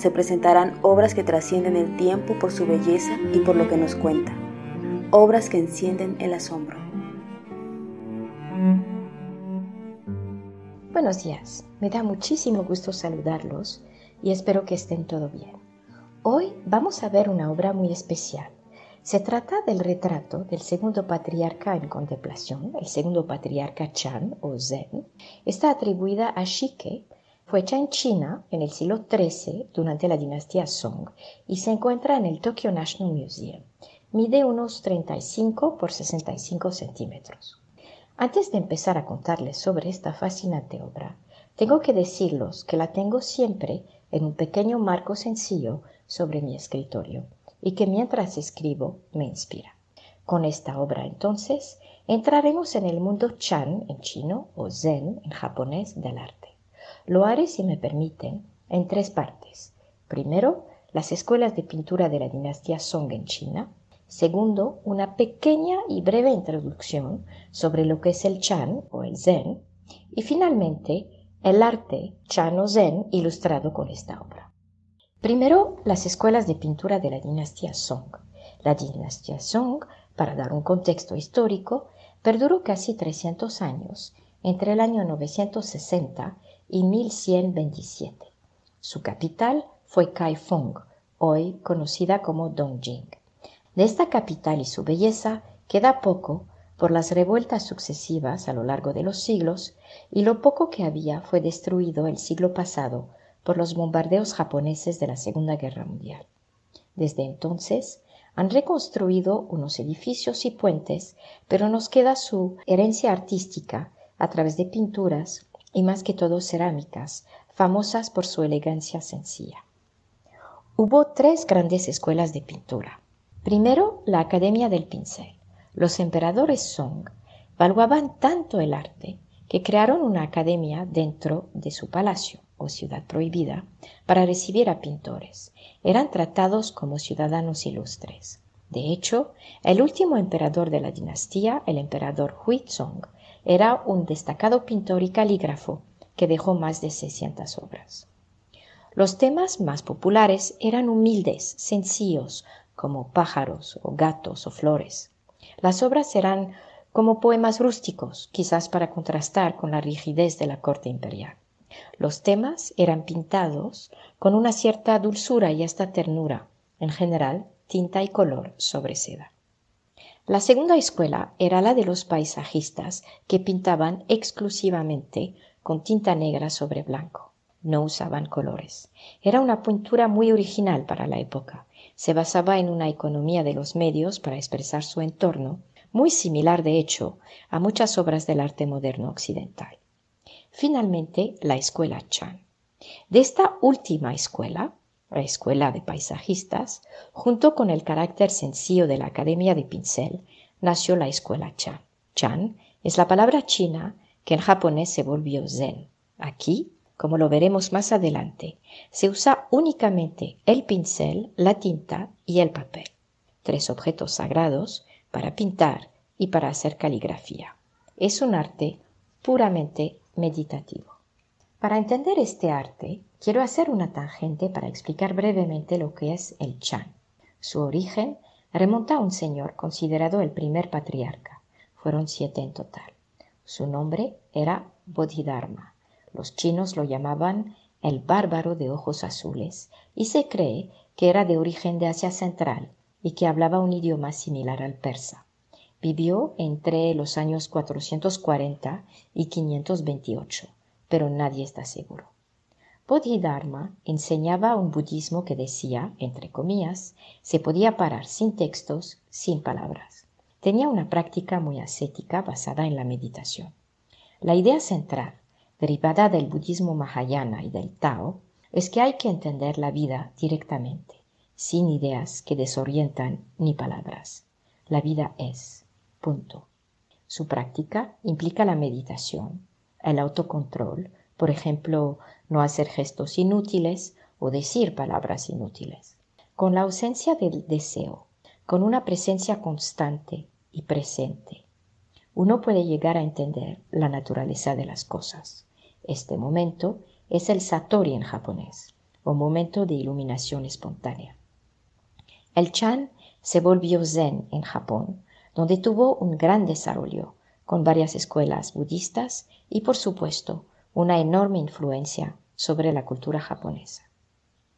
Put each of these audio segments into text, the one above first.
se presentarán obras que trascienden el tiempo por su belleza y por lo que nos cuenta, obras que encienden el asombro. Buenos días, me da muchísimo gusto saludarlos y espero que estén todo bien. Hoy vamos a ver una obra muy especial. Se trata del retrato del segundo patriarca en contemplación, el segundo patriarca Chan o Zen. Está atribuida a Shike, fue hecha en China en el siglo XIII durante la dinastía Song y se encuentra en el Tokyo National Museum. Mide unos 35 por 65 centímetros. Antes de empezar a contarles sobre esta fascinante obra, tengo que decirles que la tengo siempre en un pequeño marco sencillo sobre mi escritorio y que mientras escribo me inspira. Con esta obra entonces entraremos en el mundo Chan en chino o Zen en japonés del arte. Lo haré, si me permiten, en tres partes. Primero, las escuelas de pintura de la dinastía Song en China. Segundo, una pequeña y breve introducción sobre lo que es el Chan o el Zen. Y finalmente, el arte Chan o Zen ilustrado con esta obra. Primero, las escuelas de pintura de la dinastía Song. La dinastía Song, para dar un contexto histórico, perduró casi 300 años, entre el año 960 y 1127. Su capital fue Kaifeng, hoy conocida como Dongjing. De esta capital y su belleza queda poco por las revueltas sucesivas a lo largo de los siglos y lo poco que había fue destruido el siglo pasado por los bombardeos japoneses de la Segunda Guerra Mundial. Desde entonces han reconstruido unos edificios y puentes, pero nos queda su herencia artística a través de pinturas, y más que todo cerámicas, famosas por su elegancia sencilla. Hubo tres grandes escuelas de pintura. Primero, la Academia del Pincel. Los emperadores Song valuaban tanto el arte que crearon una academia dentro de su palacio o ciudad prohibida para recibir a pintores. Eran tratados como ciudadanos ilustres. De hecho, el último emperador de la dinastía, el emperador Huizong, era un destacado pintor y calígrafo que dejó más de 600 obras. Los temas más populares eran humildes, sencillos, como pájaros o gatos o flores. Las obras eran como poemas rústicos, quizás para contrastar con la rigidez de la corte imperial. Los temas eran pintados con una cierta dulzura y hasta ternura, en general tinta y color sobre seda. La segunda escuela era la de los paisajistas que pintaban exclusivamente con tinta negra sobre blanco. No usaban colores. Era una pintura muy original para la época. Se basaba en una economía de los medios para expresar su entorno, muy similar de hecho a muchas obras del arte moderno occidental. Finalmente, la escuela Chan. De esta última escuela la escuela de paisajistas, junto con el carácter sencillo de la Academia de Pincel, nació la escuela Chan. Chan es la palabra china que en japonés se volvió Zen. Aquí, como lo veremos más adelante, se usa únicamente el pincel, la tinta y el papel, tres objetos sagrados para pintar y para hacer caligrafía. Es un arte puramente meditativo. Para entender este arte, quiero hacer una tangente para explicar brevemente lo que es el Chan. Su origen remonta a un señor considerado el primer patriarca. Fueron siete en total. Su nombre era Bodhidharma. Los chinos lo llamaban el bárbaro de ojos azules y se cree que era de origen de Asia Central y que hablaba un idioma similar al persa. Vivió entre los años 440 y 528, pero nadie está seguro. Bodhidharma enseñaba un budismo que decía, entre comillas, se podía parar sin textos, sin palabras. Tenía una práctica muy ascética basada en la meditación. La idea central, derivada del budismo mahayana y del Tao, es que hay que entender la vida directamente, sin ideas que desorientan ni palabras. La vida es. Punto. Su práctica implica la meditación, el autocontrol, por ejemplo, no hacer gestos inútiles o decir palabras inútiles. Con la ausencia del deseo, con una presencia constante y presente, uno puede llegar a entender la naturaleza de las cosas. Este momento es el satori en japonés, o momento de iluminación espontánea. El chan se volvió zen en Japón donde tuvo un gran desarrollo, con varias escuelas budistas y, por supuesto, una enorme influencia sobre la cultura japonesa.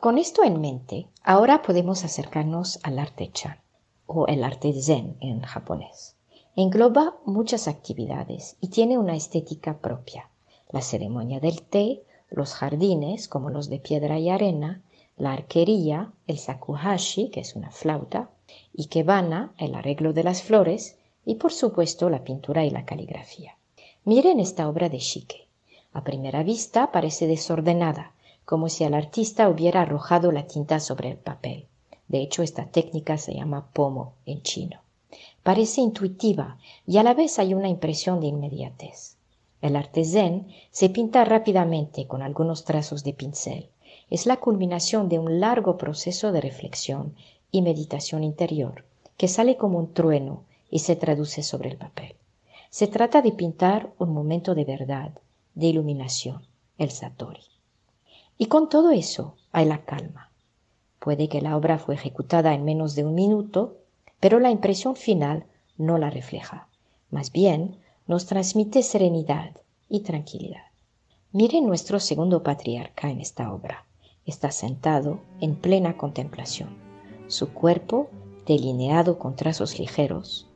Con esto en mente, ahora podemos acercarnos al arte chan, o el arte zen en japonés. Engloba muchas actividades y tiene una estética propia. La ceremonia del té, los jardines, como los de piedra y arena, la arquería, el sakuhashi, que es una flauta, ikebana, el arreglo de las flores, y por supuesto la pintura y la caligrafía. Miren esta obra de Shike. A primera vista parece desordenada, como si el artista hubiera arrojado la tinta sobre el papel. De hecho, esta técnica se llama pomo en chino. Parece intuitiva y a la vez hay una impresión de inmediatez. El arte zen se pinta rápidamente con algunos trazos de pincel. Es la culminación de un largo proceso de reflexión y meditación interior, que sale como un trueno y se traduce sobre el papel. Se trata de pintar un momento de verdad, de iluminación, el Satori. Y con todo eso hay la calma. Puede que la obra fue ejecutada en menos de un minuto, pero la impresión final no la refleja. Más bien, nos transmite serenidad y tranquilidad. Mire nuestro segundo patriarca en esta obra. Está sentado en plena contemplación su cuerpo delineado con trazos ligeros,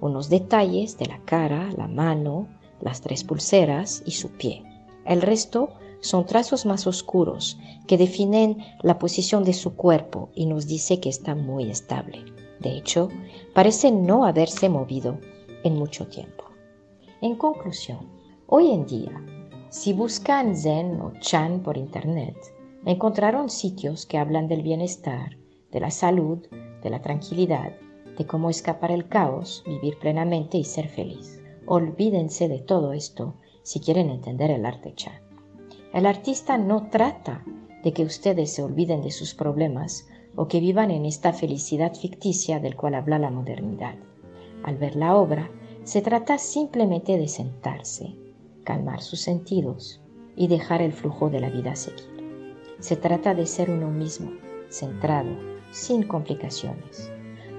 unos detalles de la cara, la mano, las tres pulseras y su pie. El resto son trazos más oscuros que definen la posición de su cuerpo y nos dice que está muy estable. De hecho, parece no haberse movido en mucho tiempo. En conclusión, hoy en día, si buscan Zen o Chan por Internet, encontrarán sitios que hablan del bienestar, de la salud, de la tranquilidad, de cómo escapar el caos, vivir plenamente y ser feliz. Olvídense de todo esto si quieren entender el arte chan. El artista no trata de que ustedes se olviden de sus problemas o que vivan en esta felicidad ficticia del cual habla la modernidad. Al ver la obra, se trata simplemente de sentarse, calmar sus sentidos y dejar el flujo de la vida seguir. Se trata de ser uno mismo, centrado, sin complicaciones.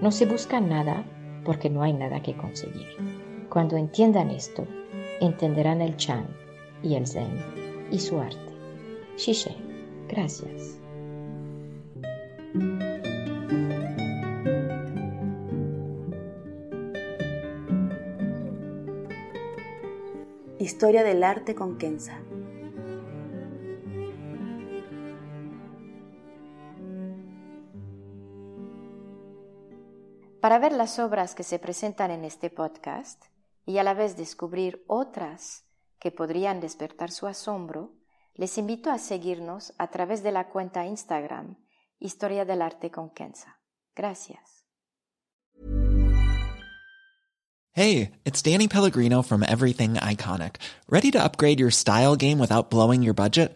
No se busca nada porque no hay nada que conseguir. Cuando entiendan esto, entenderán el Chan y el Zen y su arte. Shishe, gracias. Historia del arte con Kenza. Para ver las obras que se presentan en este podcast y a la vez descubrir otras que podrían despertar su asombro, les invito a seguirnos a través de la cuenta Instagram Historia del Arte con Kenza. Gracias. Hey, it's Danny Pellegrino from Everything Iconic. ¿Ready to upgrade your style game without blowing your budget?